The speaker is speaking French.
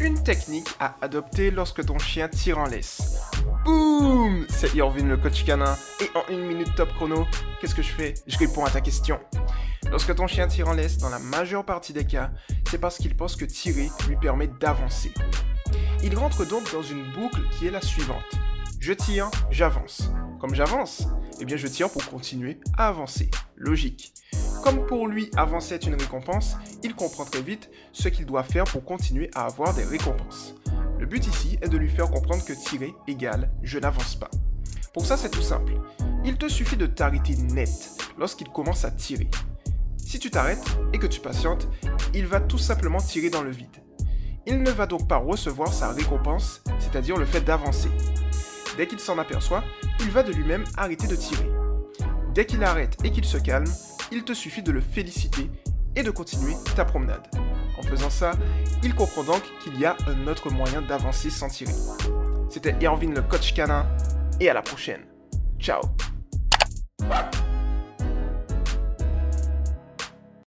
Une technique à adopter lorsque ton chien tire en laisse. Boum C'est Irvin le coach canin. Et en une minute top chrono, qu'est-ce que je fais? Je réponds à ta question. Lorsque ton chien tire en laisse, dans la majeure partie des cas, c'est parce qu'il pense que tirer lui permet d'avancer. Il rentre donc dans une boucle qui est la suivante. Je tire, j'avance. Comme j'avance, eh bien je tire pour continuer à avancer. Logique. Comme pour lui, avancer est une récompense, il comprend très vite ce qu'il doit faire pour continuer à avoir des récompenses. Le but ici est de lui faire comprendre que tirer égale je n'avance pas. Pour ça, c'est tout simple. Il te suffit de t'arrêter net lorsqu'il commence à tirer. Si tu t'arrêtes et que tu patientes, il va tout simplement tirer dans le vide. Il ne va donc pas recevoir sa récompense, c'est-à-dire le fait d'avancer. Dès qu'il s'en aperçoit, il va de lui-même arrêter de tirer. Dès qu'il arrête et qu'il se calme, il te suffit de le féliciter et de continuer ta promenade. En faisant ça, il comprend donc qu'il y a un autre moyen d'avancer sans tirer. C'était Irvin le coach canin et à la prochaine. Ciao